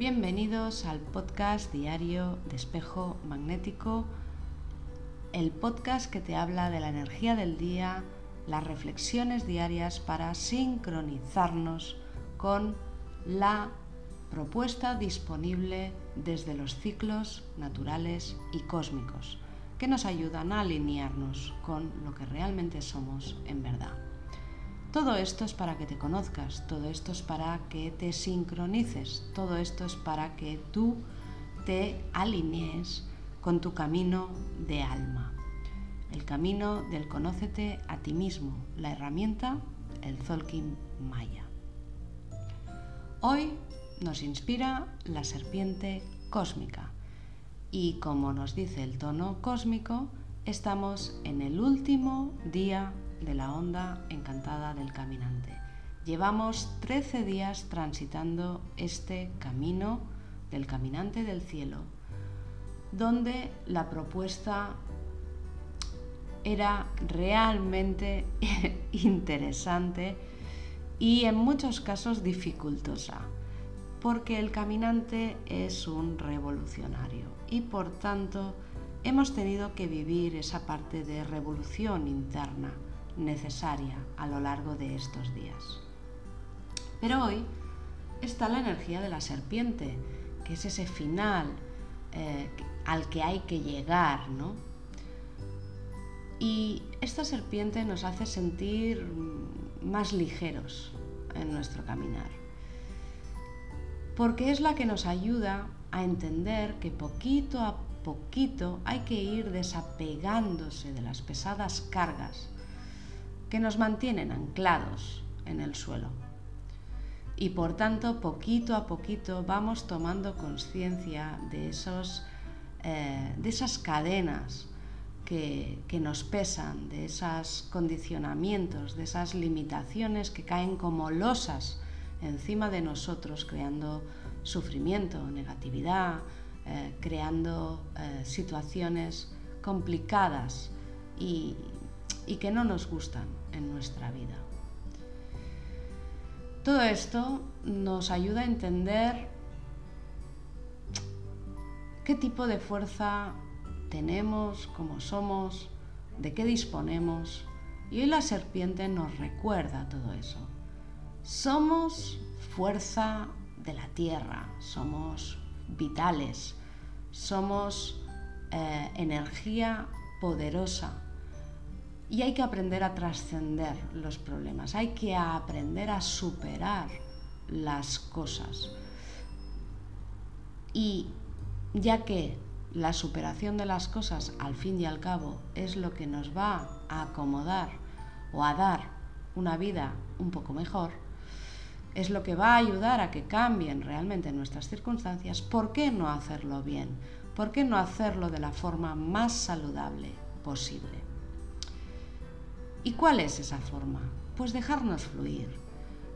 Bienvenidos al podcast diario de espejo magnético, el podcast que te habla de la energía del día, las reflexiones diarias para sincronizarnos con la propuesta disponible desde los ciclos naturales y cósmicos, que nos ayudan a alinearnos con lo que realmente somos en verdad. Todo esto es para que te conozcas, todo esto es para que te sincronices, todo esto es para que tú te alinees con tu camino de alma. El camino del conócete a ti mismo, la herramienta, el Zolkin Maya. Hoy nos inspira la serpiente cósmica y como nos dice el tono cósmico, estamos en el último día de la onda encantada del caminante. Llevamos 13 días transitando este camino del caminante del cielo, donde la propuesta era realmente interesante y en muchos casos dificultosa, porque el caminante es un revolucionario y por tanto hemos tenido que vivir esa parte de revolución interna necesaria a lo largo de estos días. Pero hoy está la energía de la serpiente, que es ese final eh, al que hay que llegar, ¿no? Y esta serpiente nos hace sentir más ligeros en nuestro caminar, porque es la que nos ayuda a entender que poquito a poquito hay que ir desapegándose de las pesadas cargas que nos mantienen anclados en el suelo. Y por tanto, poquito a poquito vamos tomando conciencia de, eh, de esas cadenas que, que, nos pesan, de esos condicionamientos, de esas limitaciones que caen como losas encima de nosotros, creando sufrimiento, negatividad, eh, creando eh, situaciones complicadas y, y que no nos gustan en nuestra vida. Todo esto nos ayuda a entender qué tipo de fuerza tenemos, cómo somos, de qué disponemos. Y hoy la serpiente nos recuerda todo eso. Somos fuerza de la tierra, somos vitales, somos eh, energía poderosa y hay que aprender a trascender los problemas, hay que aprender a superar las cosas. Y ya que la superación de las cosas al fin y al cabo es lo que nos va a acomodar o a dar una vida un poco mejor, es lo que va a ayudar a que cambien realmente nuestras circunstancias, ¿por qué no hacerlo bien? ¿Por qué no hacerlo de la forma más saludable posible? ¿Y cuál es esa forma? Pues dejarnos fluir,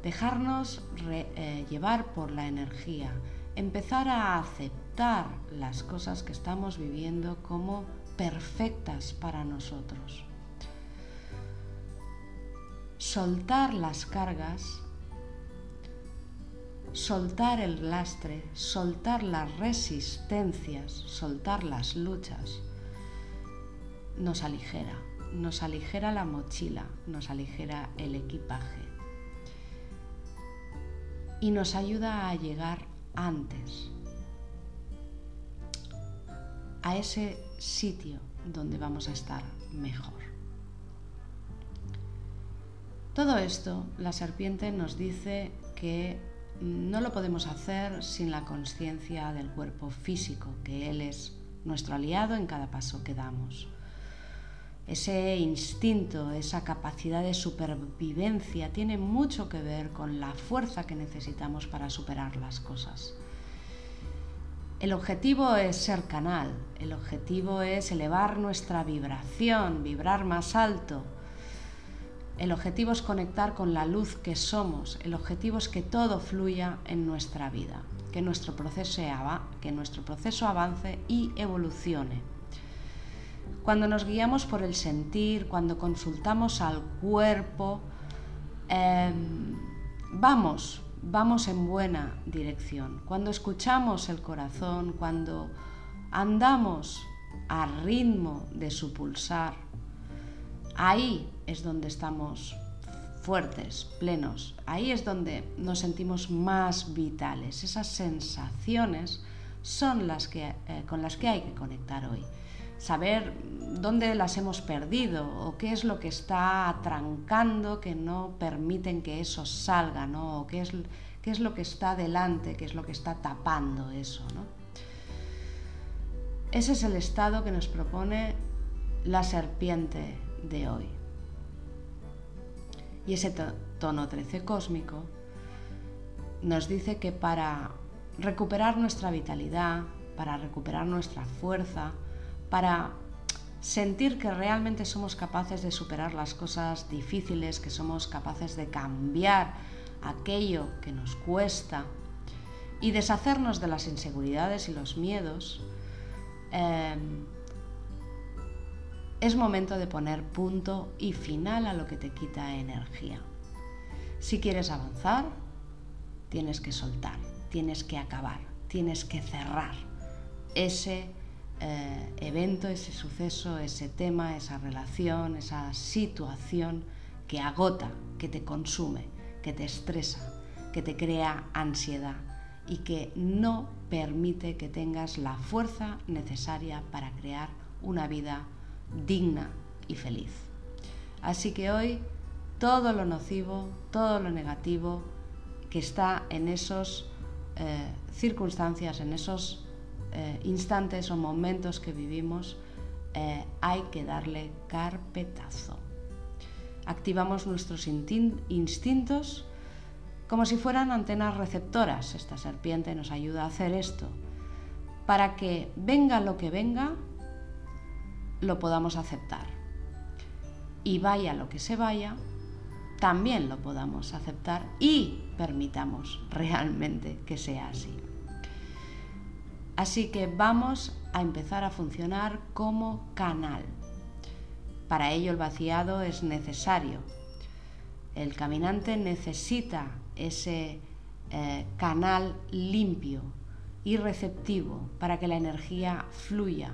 dejarnos eh, llevar por la energía, empezar a aceptar las cosas que estamos viviendo como perfectas para nosotros. Soltar las cargas, soltar el lastre, soltar las resistencias, soltar las luchas, nos aligera nos aligera la mochila, nos aligera el equipaje y nos ayuda a llegar antes a ese sitio donde vamos a estar mejor. Todo esto, la serpiente nos dice que no lo podemos hacer sin la conciencia del cuerpo físico, que Él es nuestro aliado en cada paso que damos ese instinto, esa capacidad de supervivencia tiene mucho que ver con la fuerza que necesitamos para superar las cosas. El objetivo es ser canal, el objetivo es elevar nuestra vibración, vibrar más alto. El objetivo es conectar con la luz que somos, el objetivo es que todo fluya en nuestra vida, que nuestro proceso, que nuestro proceso avance y evolucione cuando nos guiamos por el sentir, cuando consultamos al cuerpo, em, vamos vamos en buena dirección, cuando escuchamos el corazón, cuando andamos al ritmo de su pulsar, ahí es donde estamos fuertes, plenos, ahí es donde nos sentimos más vitales. Esas sensaciones son las que, eh, con las que hay que conectar hoy. Saber dónde las hemos perdido o qué es lo que está atrancando que no permiten que eso salga, ¿no? o qué es, qué es lo que está delante, qué es lo que está tapando eso. ¿no? Ese es el estado que nos propone la serpiente de hoy. Y ese tono 13 cósmico nos dice que para recuperar nuestra vitalidad, para recuperar nuestra fuerza, para sentir que realmente somos capaces de superar las cosas difíciles, que somos capaces de cambiar aquello que nos cuesta y deshacernos de las inseguridades y los miedos, eh, es momento de poner punto y final a lo que te quita energía. Si quieres avanzar, tienes que soltar, tienes que acabar, tienes que cerrar ese eh, evento, ese suceso, ese tema, esa relación, esa situación que agota, que te consume, que te estresa, que te crea ansiedad y que no permite que tengas la fuerza necesaria para crear una vida digna y feliz. Así que hoy todo lo nocivo, todo lo negativo que está en esas eh, circunstancias, en esos eh, instantes o momentos que vivimos, eh, hay que darle carpetazo. Activamos nuestros instintos como si fueran antenas receptoras. Esta serpiente nos ayuda a hacer esto, para que venga lo que venga, lo podamos aceptar. Y vaya lo que se vaya, también lo podamos aceptar y permitamos realmente que sea así. Así que vamos a empezar a funcionar como canal. Para ello el vaciado es necesario. El caminante necesita ese eh, canal limpio y receptivo para que la energía fluya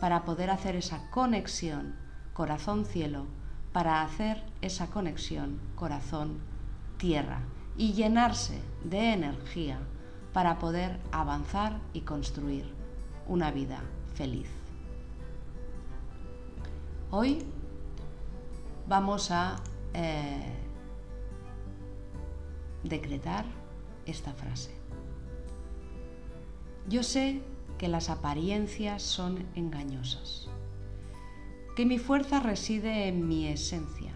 para poder hacer esa conexión corazón-cielo, para hacer esa conexión corazón-tierra y llenarse de energía para poder avanzar y construir una vida feliz. Hoy vamos a eh, decretar esta frase. Yo sé que las apariencias son engañosas, que mi fuerza reside en mi esencia.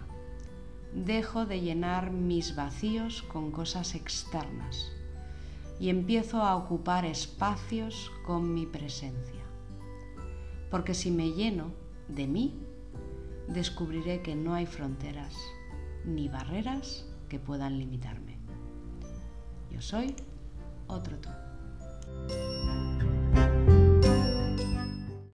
Dejo de llenar mis vacíos con cosas externas y empiezo a ocupar espacios con mi presencia. Porque si me lleno de mí, descubriré que no hay fronteras ni barreras que puedan limitarme. Yo soy otro tú.